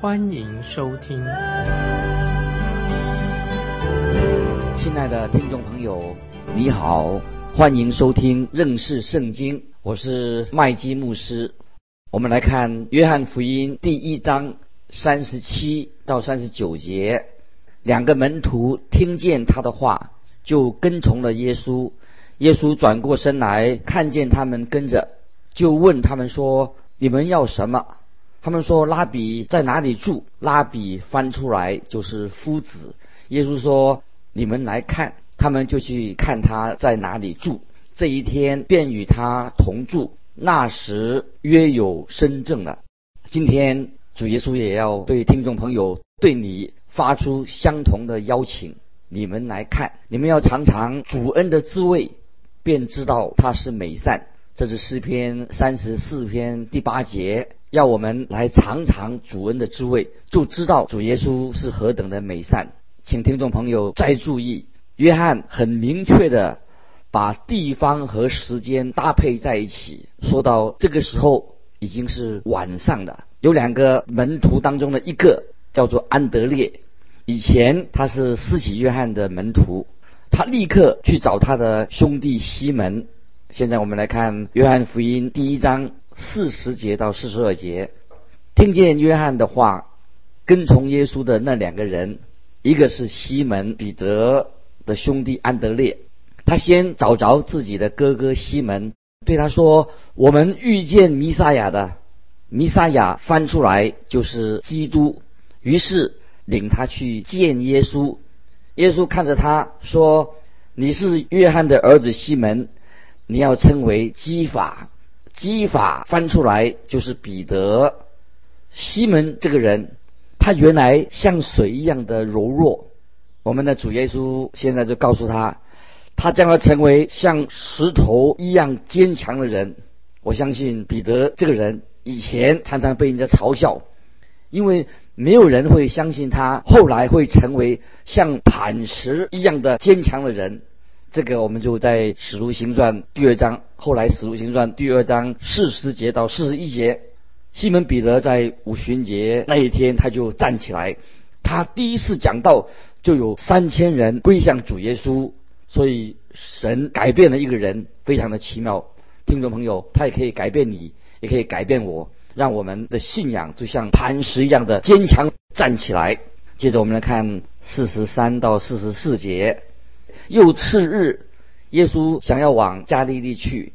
欢迎收听。亲爱的听众朋友，你好，欢迎收听认识圣经，我是麦基牧师。我们来看约翰福音第一章三十七到三十九节，两个门徒听见他的话，就跟从了耶稣。耶稣转过身来，看见他们跟着，就问他们说：“你们要什么？”他们说：“拉比在哪里住？”拉比翻出来就是夫子。耶稣说：“你们来看。”他们就去看他在哪里住。这一天便与他同住。那时约有深正了。今天主耶稣也要对听众朋友、对你发出相同的邀请。你们来看，你们要尝尝主恩的滋味，便知道他是美善。这是诗篇三十四篇第八节，要我们来尝尝主恩的滋味，就知道主耶稣是何等的美善。请听众朋友再注意，约翰很明确的。把地方和时间搭配在一起，说到这个时候已经是晚上了。有两个门徒当中的一个叫做安德烈，以前他是施洗约翰的门徒，他立刻去找他的兄弟西门。现在我们来看约翰福音第一章四十节到四十二节，听见约翰的话，跟从耶稣的那两个人，一个是西门彼得的兄弟安德烈。他先找着自己的哥哥西门，对他说：“我们遇见弥撒亚的，弥撒亚翻出来就是基督。”于是领他去见耶稣。耶稣看着他说：“你是约翰的儿子西门，你要称为基法。基法翻出来就是彼得。西门这个人，他原来像水一样的柔弱。我们的主耶稣现在就告诉他。”他将要成为像石头一样坚强的人。我相信彼得这个人以前常常被人家嘲笑，因为没有人会相信他后来会成为像磐石一样的坚强的人。这个我们就在《使徒行传》第二章，后来《使徒行传》第二章四十节到四十一节，西门彼得在五旬节那一天他就站起来，他第一次讲道就有三千人归向主耶稣。所以神改变了一个人，非常的奇妙。听众朋友，他也可以改变你，也可以改变我，让我们的信仰就像磐石一样的坚强站起来。接着我们来看四十三到四十四节。又次日，耶稣想要往加利利去，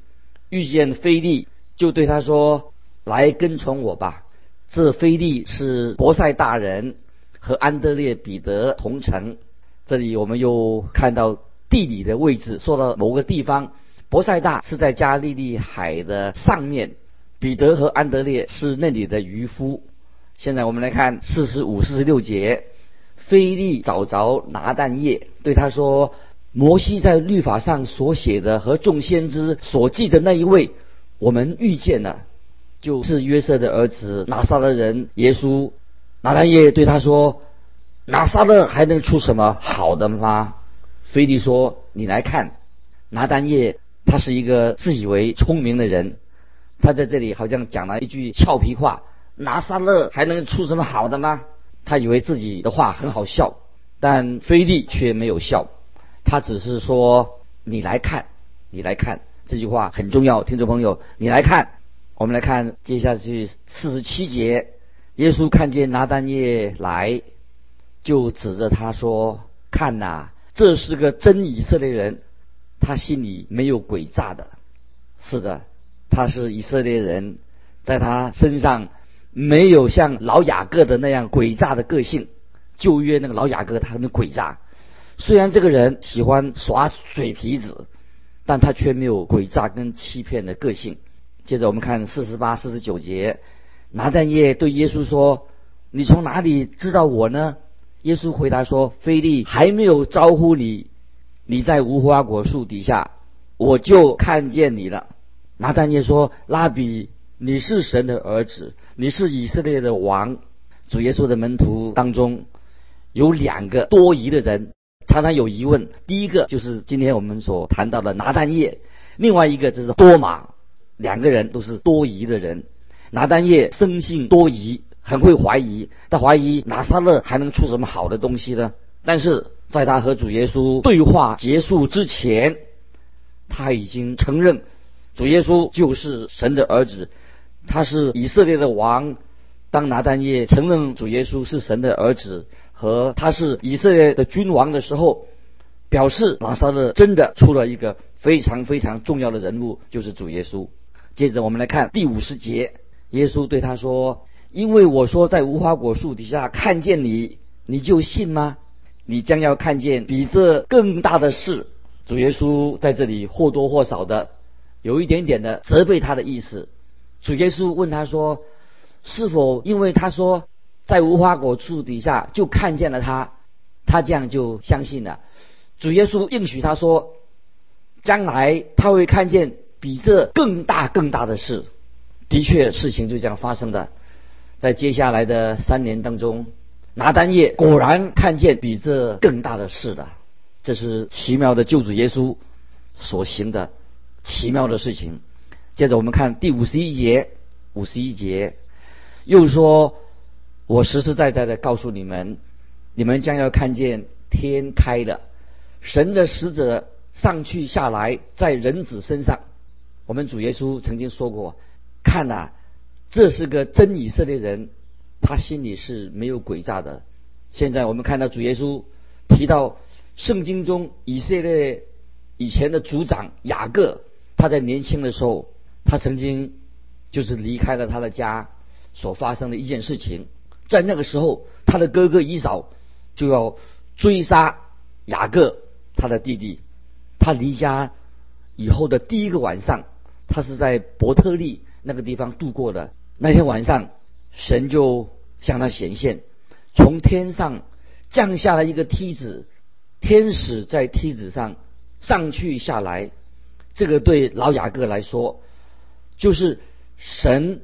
遇见菲利，就对他说：“来跟从我吧。”这菲利是伯赛大人，和安德烈、彼得同城。这里我们又看到。地理的位置说到某个地方，博塞大是在加利利海的上面，彼得和安德烈是那里的渔夫。现在我们来看四十五、四十六节，菲利找着拿蛋叶，对他说：“摩西在律法上所写的和众先知所记的那一位，我们遇见了，就是约瑟的儿子拿撒勒人耶稣。”拿单叶对他说：“拿撒勒还能出什么好的吗？”菲利说：“你来看，拿丹叶，他是一个自以为聪明的人，他在这里好像讲了一句俏皮话。拿撒勒还能出什么好的吗？他以为自己的话很好笑，但菲利却没有笑，他只是说：‘你来看，你来看。’这句话很重要，听众朋友，你来看。我们来看接下去四十七节，耶稣看见拿丹叶来，就指着他说：‘看呐！’这是个真以色列人，他心里没有诡诈的。是的，他是以色列人，在他身上没有像老雅各的那样诡诈的个性。旧约那个老雅各他很诡诈，虽然这个人喜欢耍嘴皮子，但他却没有诡诈跟欺骗的个性。接着我们看四十八、四十九节，拿但业对耶稣说：“你从哪里知道我呢？”耶稣回答说：“菲利还没有招呼你，你在无花果树底下，我就看见你了。”拿但业说：“拉比，你是神的儿子，你是以色列的王。”主耶稣的门徒当中有两个多疑的人，常常有疑问。第一个就是今天我们所谈到的拿但业，另外一个就是多马。两个人都是多疑的人。拿但业生性多疑。很会怀疑，他怀疑拿撒勒还能出什么好的东西呢？但是在他和主耶稣对话结束之前，他已经承认主耶稣就是神的儿子，他是以色列的王。当拿单业承认主耶稣是神的儿子和他是以色列的君王的时候，表示拿撒勒真的出了一个非常非常重要的人物，就是主耶稣。接着我们来看第五十节，耶稣对他说。因为我说在无花果树底下看见你，你就信吗？你将要看见比这更大的事。主耶稣在这里或多或少的有一点点的责备他的意思。主耶稣问他说：“是否因为他说在无花果树底下就看见了他，他这样就相信了？”主耶稣应许他说：“将来他会看见比这更大更大的事。”的确，事情就这样发生的。在接下来的三年当中，拿单叶果然看见比这更大的事了。这是奇妙的救主耶稣所行的奇妙的事情。接着我们看第五十一节，五十一节又说：“我实实在在的告诉你们，你们将要看见天开了，神的使者上去下来，在人子身上。”我们主耶稣曾经说过：“看呐。”这是个真以色列人，他心里是没有诡诈的。现在我们看到主耶稣提到圣经中以色列以前的族长雅各，他在年轻的时候，他曾经就是离开了他的家所发生的一件事情。在那个时候，他的哥哥以扫就要追杀雅各他的弟弟。他离家以后的第一个晚上，他是在伯特利那个地方度过的。那天晚上，神就向他显现，从天上降下了一个梯子，天使在梯子上上去下来。这个对老雅各来说，就是神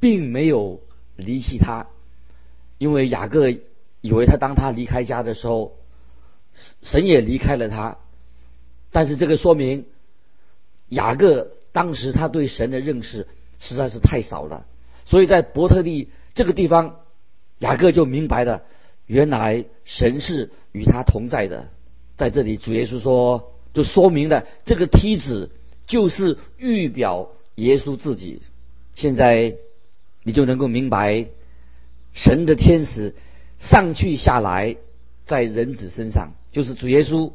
并没有离弃他，因为雅各以为他当他离开家的时候，神也离开了他。但是这个说明雅各当时他对神的认识实在是太少了。所以在伯特利这个地方，雅各就明白了，原来神是与他同在的。在这里，主耶稣说，就说明了这个梯子就是预表耶稣自己。现在你就能够明白，神的天使上去下来在人子身上，就是主耶稣。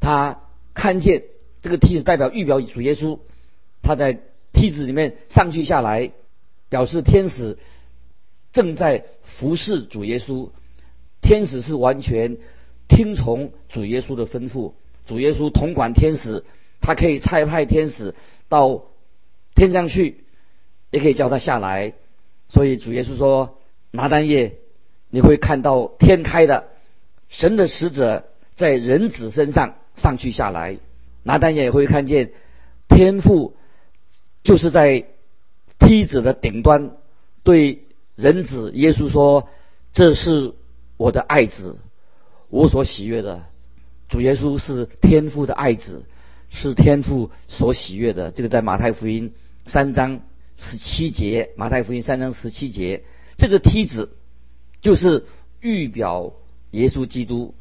他看见这个梯子代表预表主耶稣，他在梯子里面上去下来。表示天使正在服侍主耶稣，天使是完全听从主耶稣的吩咐，主耶稣统管天使，他可以差派天使到天上去，也可以叫他下来。所以主耶稣说：“拿单叶，你会看到天开的，神的使者在人子身上上去下来。拿单叶也会看见天父就是在。”梯子的顶端，对人子耶稣说：“这是我的爱子，我所喜悦的。”主耶稣是天父的爱子，是天父所喜悦的。这个在马太福音三章十七节，马太福音三章十七节，这个梯子就是预表耶稣基督，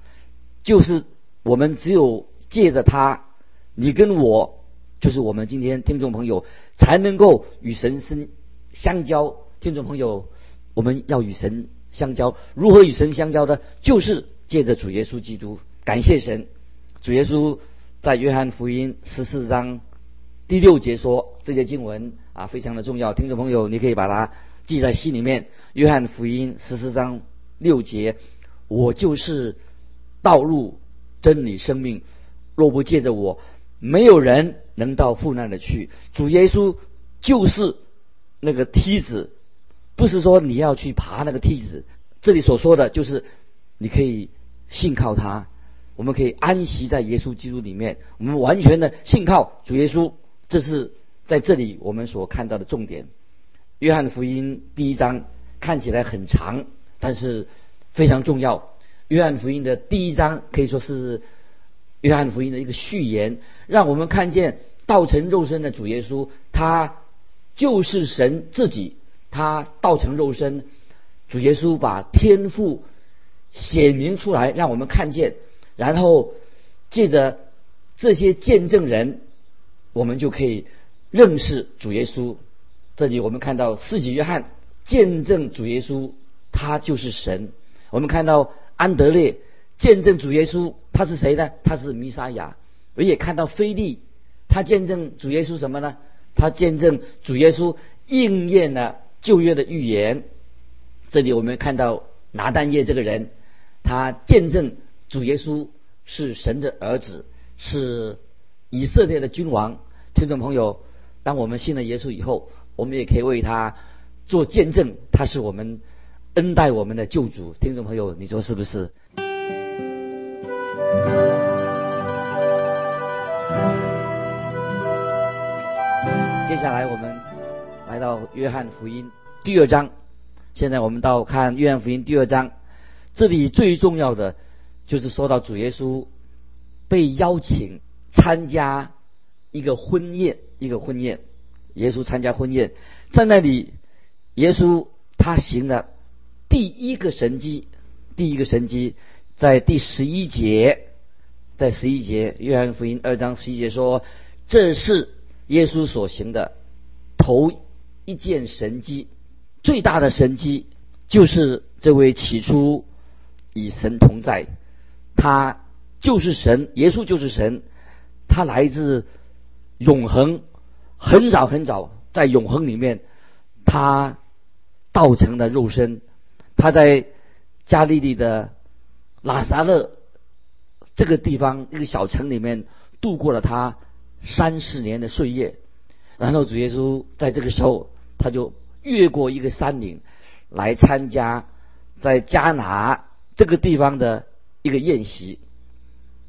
就是我们只有借着他，你跟我。就是我们今天听众朋友才能够与神生相交。听众朋友，我们要与神相交，如何与神相交的？就是借着主耶稣基督。感谢神，主耶稣在约翰福音十四章第六节说这些经文啊，非常的重要。听众朋友，你可以把它记在心里面。约翰福音十四章六节，我就是道路、真理、生命。若不借着我，没有人。能到父那里去，主耶稣就是那个梯子，不是说你要去爬那个梯子。这里所说的就是你可以信靠他，我们可以安息在耶稣基督里面，我们完全的信靠主耶稣。这是在这里我们所看到的重点。约翰福音第一章看起来很长，但是非常重要。约翰福音的第一章可以说是约翰福音的一个序言，让我们看见道成肉身的主耶稣，他就是神自己，他道成肉身。主耶稣把天赋显明出来，让我们看见，然后借着这些见证人，我们就可以认识主耶稣。这里我们看到四己约翰见证主耶稣，他就是神。我们看到安德烈见证主耶稣，他是谁呢？他是弥撒亚。我也看到菲利，他见证主耶稣什么呢？他见证主耶稣应验了旧约的预言。这里我们看到拿单叶这个人，他见证主耶稣是神的儿子，是以色列的君王。听众朋友，当我们信了耶稣以后，我们也可以为他做见证，他是我们恩待我们的救主。听众朋友，你说是不是？接下来我们来到约翰福音第二章。现在我们到看约翰福音第二章，这里最重要的就是说到主耶稣被邀请参加一个婚宴，一个婚宴。耶稣参加婚宴，在那里，耶稣他行了第一个神迹，第一个神迹在第十一节，在十一节约翰福音二章十一节说，这是耶稣所行的头一件神迹。最大的神迹就是这位起初与神同在，他就是神，耶稣就是神，他来自永恒，很早很早在永恒里面，他道成的肉身，他在加利利的拉萨勒这个地方一个小城里面度过了他三四年的岁月，然后主耶稣在这个时候他就。越过一个山岭，来参加在加拿这个地方的一个宴席。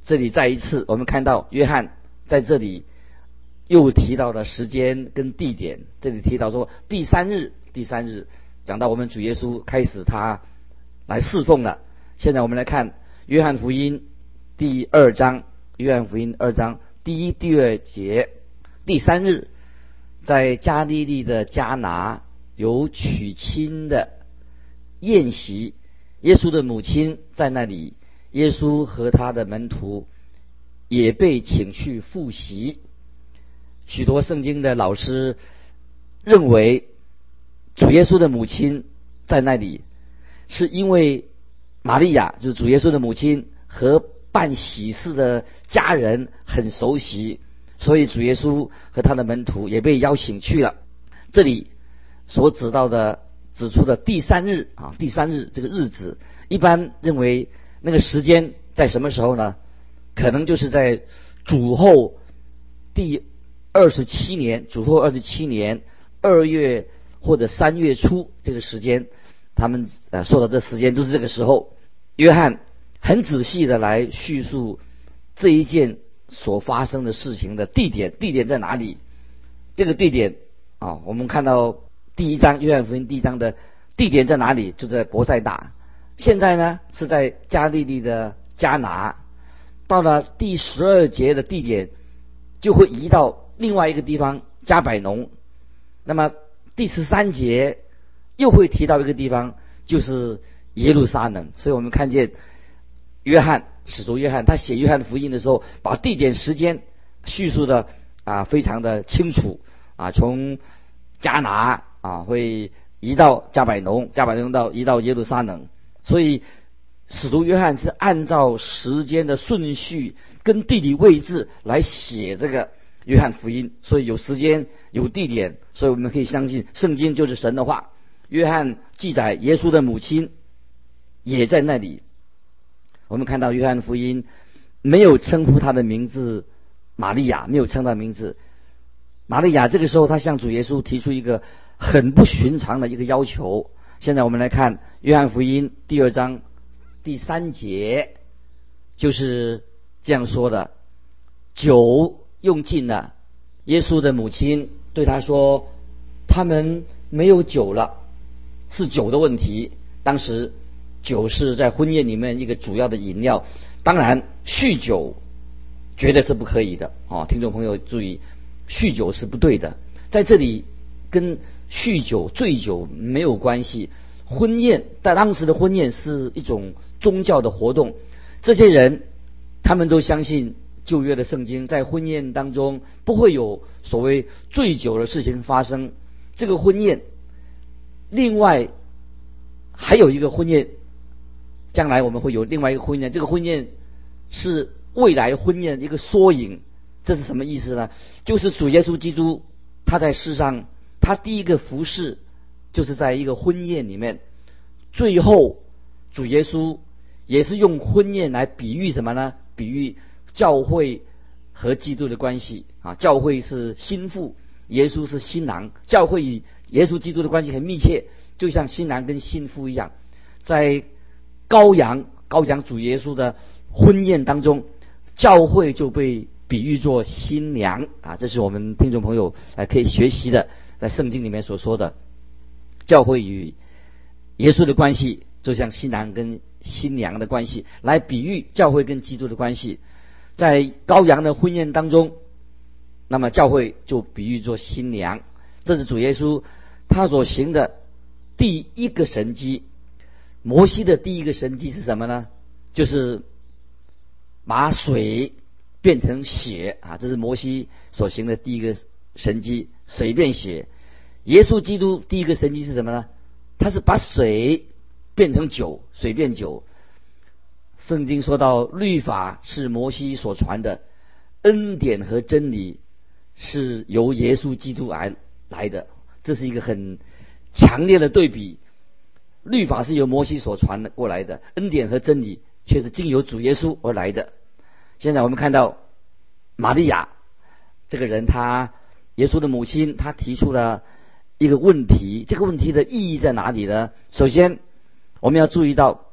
这里再一次，我们看到约翰在这里又提到了时间跟地点。这里提到说第三日，第三日讲到我们主耶稣开始他来侍奉了。现在我们来看约翰福音第二章，约翰福音二章第一、第二节，第三日在加利利的加拿。有娶亲的宴席，耶稣的母亲在那里，耶稣和他的门徒也被请去复习。许多圣经的老师认为，主耶稣的母亲在那里，是因为玛利亚就是主耶稣的母亲和办喜事的家人很熟悉，所以主耶稣和他的门徒也被邀请去了这里。所指到的指出的第三日啊，第三日这个日子，一般认为那个时间在什么时候呢？可能就是在主后第二十七年，主后二十七年二月或者三月初这个时间，他们呃说的这时间就是这个时候。约翰很仔细的来叙述这一件所发生的事情的地点，地点在哪里？这个地点啊，我们看到。第一章约翰福音第一章的地点在哪里？就在博塞大。现在呢是在加利利的加拿。到了第十二节的地点，就会移到另外一个地方加百农。那么第十三节又会提到一个地方，就是耶路撒冷。所以我们看见约翰使徒约翰他写约翰福音的时候，把地点时间叙述的啊非常的清楚啊，从加拿。啊，会移到加百农，加百农到移到耶路撒冷，所以使徒约翰是按照时间的顺序跟地理位置来写这个约翰福音，所以有时间有地点，所以我们可以相信圣经就是神的话。约翰记载耶稣的母亲也在那里，我们看到约翰福音没有称呼他的名字玛利亚，没有称他名字玛利亚。这个时候他向主耶稣提出一个。很不寻常的一个要求。现在我们来看《约翰福音》第二章第三节就是这样说的：酒用尽了。耶稣的母亲对他说：“他们没有酒了，是酒的问题。”当时酒是在婚宴里面一个主要的饮料，当然酗酒绝对是不可以的啊！听众朋友注意，酗酒是不对的。在这里跟酗酒、醉酒没有关系。婚宴在当时的婚宴是一种宗教的活动，这些人他们都相信旧约的圣经，在婚宴当中不会有所谓醉酒的事情发生。这个婚宴，另外还有一个婚宴，将来我们会有另外一个婚宴。这个婚宴是未来婚宴一个缩影。这是什么意思呢？就是主耶稣基督他在世上，他第一个服侍。就是在一个婚宴里面，最后主耶稣也是用婚宴来比喻什么呢？比喻教会和基督的关系啊。教会是心腹，耶稣是新郎。教会与耶稣基督的关系很密切，就像新郎跟新妇一样。在羔羊羔羊主耶稣的婚宴当中，教会就被比喻作新娘啊。这是我们听众朋友来可以学习的，在圣经里面所说的。教会与耶稣的关系，就像新郎跟新娘的关系，来比喻教会跟基督的关系。在羔羊的婚宴当中，那么教会就比喻作新娘。这是主耶稣他所行的第一个神迹。摩西的第一个神迹是什么呢？就是把水变成血啊！这是摩西所行的第一个神迹，水变血。耶稣基督第一个神迹是什么呢？他是把水变成酒，水变酒。圣经说到律法是摩西所传的，恩典和真理是由耶稣基督而来的，这是一个很强烈的对比。律法是由摩西所传的过来的，恩典和真理却是经由主耶稣而来的。现在我们看到玛利亚这个人，他耶稣的母亲，她提出了。一个问题，这个问题的意义在哪里呢？首先，我们要注意到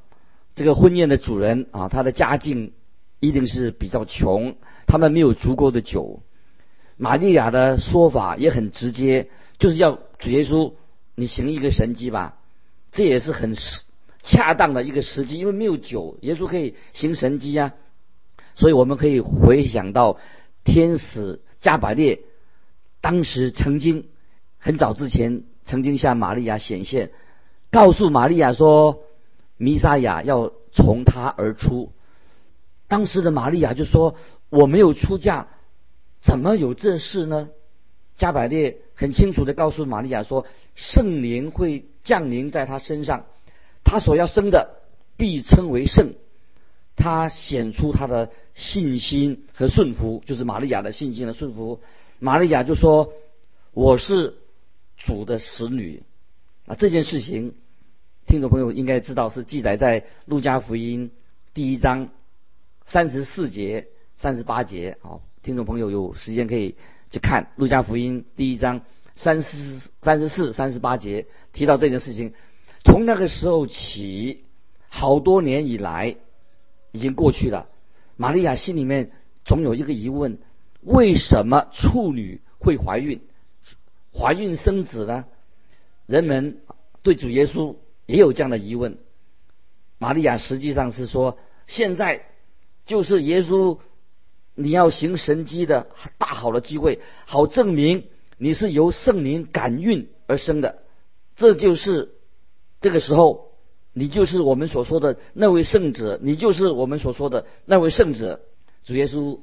这个婚宴的主人啊，他的家境一定是比较穷，他们没有足够的酒。玛利亚的说法也很直接，就是要主耶稣你行一个神迹吧，这也是很恰当的一个时机，因为没有酒，耶稣可以行神迹呀。所以我们可以回想到天使加百列当时曾经。很早之前，曾经向玛利亚显现，告诉玛利亚说，弥撒亚要从他而出。当时的玛利亚就说：“我没有出嫁，怎么有这事呢？”加百列很清楚的告诉玛利亚说：“圣灵会降临在他身上，他所要生的必称为圣。”他显出他的信心和顺服，就是玛利亚的信心和顺服。玛利亚就说：“我是。”主的使女啊，这件事情，听众朋友应该知道是记载在路加福音第一章三十四节、三十八节。好，听众朋友有时间可以去看路加福音第一章三十三十四、三十八节，提到这件事情。从那个时候起，好多年以来已经过去了。玛利亚心里面总有一个疑问：为什么处女会怀孕？怀孕生子呢？人们对主耶稣也有这样的疑问。玛利亚实际上是说，现在就是耶稣你要行神迹的大好的机会，好证明你是由圣灵感孕而生的。这就是这个时候，你就是我们所说的那位圣者，你就是我们所说的那位圣者。主耶稣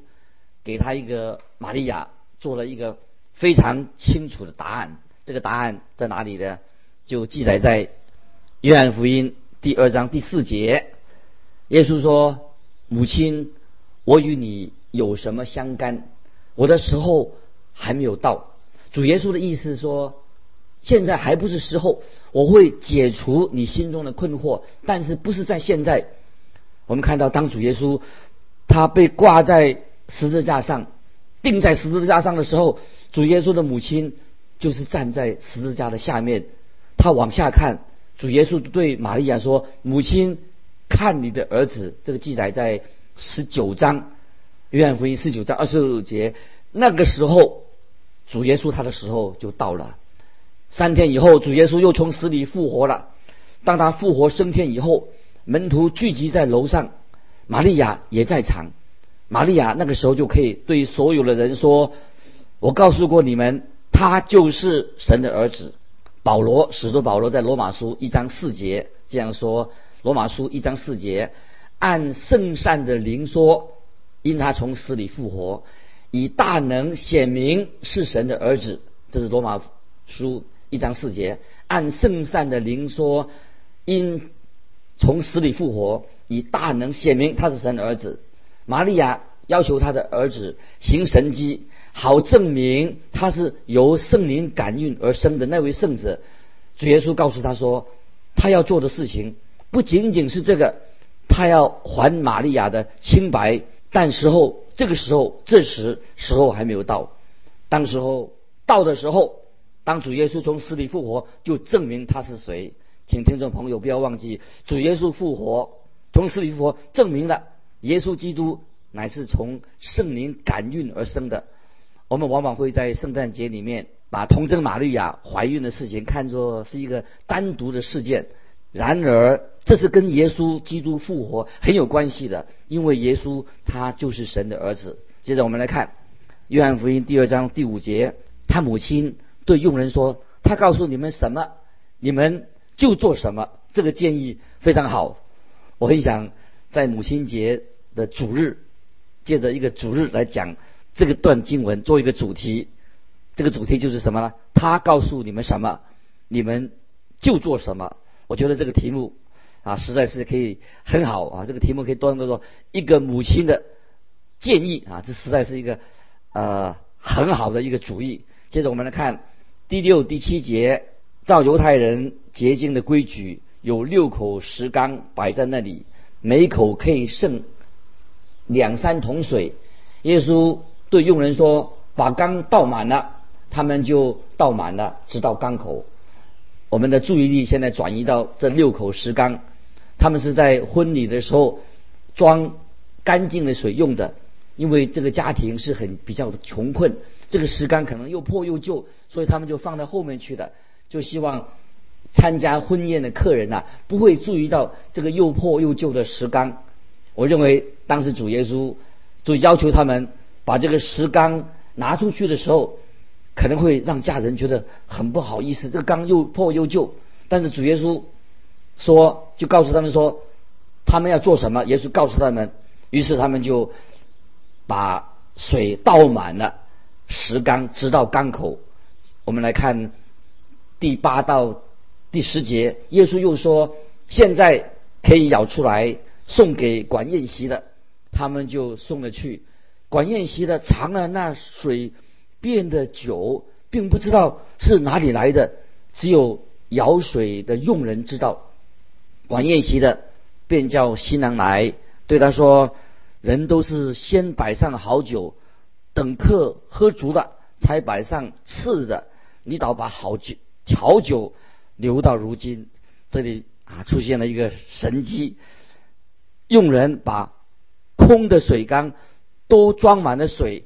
给他一个玛利亚做了一个。非常清楚的答案，这个答案在哪里呢？就记载在约翰福音第二章第四节。耶稣说：“母亲，我与你有什么相干？我的时候还没有到。”主耶稣的意思说：“现在还不是时候，我会解除你心中的困惑，但是不是在现在。”我们看到，当主耶稣他被挂在十字架上，钉在十字架上的时候。主耶稣的母亲就是站在十字架的下面，他往下看。主耶稣对玛利亚说：“母亲，看你的儿子。这个记载在十九章，约翰福音十九章二十六节。那个时候，主耶稣他的时候就到了。三天以后，主耶稣又从死里复活了。当他复活升天以后，门徒聚集在楼上，玛利亚也在场。玛利亚那个时候就可以对所有的人说：“我告诉过你们，他就是神的儿子。”保罗使徒保罗在罗马书一章四节这样说：“罗马书一章四节，按圣善的灵说，因他从死里复活，以大能显明是神的儿子。”这是罗马书一章四节，按圣善的灵说，因从死里复活，以大能显明他是神的儿子。玛利亚要求他的儿子行神迹。好证明他是由圣灵感孕而生的那位圣子。主耶稣告诉他说，他要做的事情不仅仅是这个，他要还玛利亚的清白。但时候，这个时候，这时时候还没有到。当时候到的时候，当主耶稣从死里复活，就证明他是谁。请听众朋友不要忘记，主耶稣复活，从死里复活，证明了耶稣基督乃是从圣灵感孕而生的。我们往往会在圣诞节里面把童贞玛利亚怀孕的事情看作是一个单独的事件，然而这是跟耶稣基督复活很有关系的，因为耶稣他就是神的儿子。接着我们来看约翰福音第二章第五节，他母亲对佣人说：“他告诉你们什么，你们就做什么。”这个建议非常好，我很想在母亲节的主日，借着一个主日来讲。这个段经文做一个主题，这个主题就是什么呢？他告诉你们什么，你们就做什么。我觉得这个题目啊，实在是可以很好啊。这个题目可以当做一个母亲的建议啊，这实在是一个呃很好的一个主意。接着我们来看第六、第七节，照犹太人洁净的规矩，有六口石缸摆在那里，每口可以盛两三桶水。耶稣。对佣人说：“把缸倒满了，他们就倒满了，直到缸口。”我们的注意力现在转移到这六口石缸，他们是在婚礼的时候装干净的水用的，因为这个家庭是很比较穷困，这个石缸可能又破又旧，所以他们就放在后面去的，就希望参加婚宴的客人呐不会注意到这个又破又旧的石缸。我认为当时主耶稣就要求他们。把这个石缸拿出去的时候，可能会让家人觉得很不好意思。这个缸又破又旧，但是主耶稣说，就告诉他们说，他们要做什么。耶稣告诉他们，于是他们就把水倒满了石缸，直到缸口。我们来看第八到第十节，耶稣又说，现在可以舀出来送给管宴席的，他们就送了去。管宴席的尝了那水变的酒，并不知道是哪里来的，只有舀水的佣人知道。管宴席的便叫新郎来，对他说：“人都是先摆上好酒，等客喝足了，才摆上次的。你倒把好酒、巧酒留到如今。”这里啊出现了一个神机，佣人把空的水缸。都装满了水，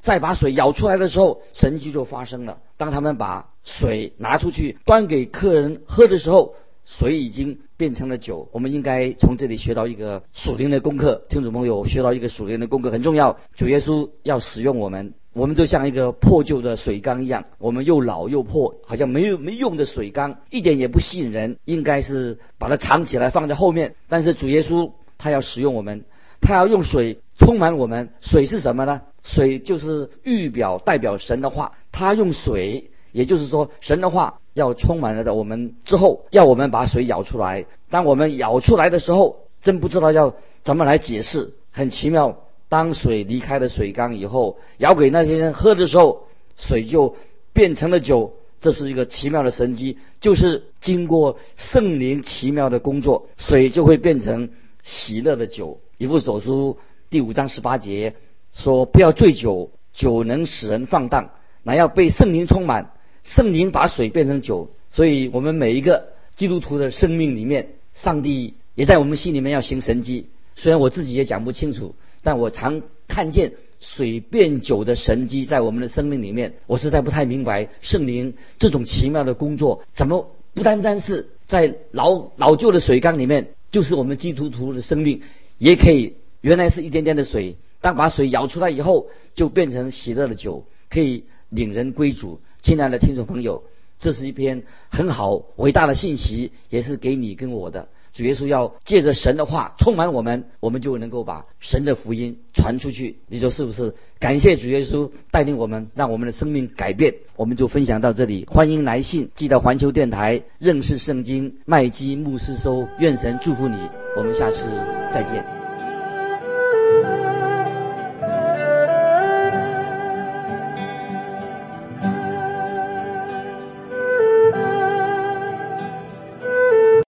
再把水舀出来的时候，神迹就发生了。当他们把水拿出去端给客人喝的时候，水已经变成了酒。我们应该从这里学到一个属灵的功课，听众朋友学到一个属灵的功课很重要。主耶稣要使用我们，我们就像一个破旧的水缸一样，我们又老又破，好像没有没用的水缸，一点也不吸引人。应该是把它藏起来放在后面。但是主耶稣他要使用我们。他要用水充满我们，水是什么呢？水就是预表代表神的话。他用水，也就是说神的话要充满了的我们之后，要我们把水舀出来。当我们舀出来的时候，真不知道要怎么来解释。很奇妙，当水离开了水缸以后，舀给那些人喝的时候，水就变成了酒。这是一个奇妙的神机，就是经过圣灵奇妙的工作，水就会变成喜乐的酒。以弗所书第五章十八节说：“不要醉酒，酒能使人放荡，乃要被圣灵充满。圣灵把水变成酒，所以我们每一个基督徒的生命里面，上帝也在我们心里面要行神迹。虽然我自己也讲不清楚，但我常看见水变酒的神迹在我们的生命里面。我实在不太明白圣灵这种奇妙的工作，怎么不单单是在老老旧的水缸里面，就是我们基督徒的生命也可以，原来是一点点的水，当把水舀出来以后，就变成喜乐的酒，可以领人归主。亲爱的听众朋友，这是一篇很好伟大的信息，也是给你跟我的。主耶稣要借着神的话充满我们，我们就能够把神的福音传出去。你说是不是？感谢主耶稣带领我们，让我们的生命改变。我们就分享到这里，欢迎来信寄到环球电台认识圣经麦基牧师收。愿神祝福你，我们下次再见。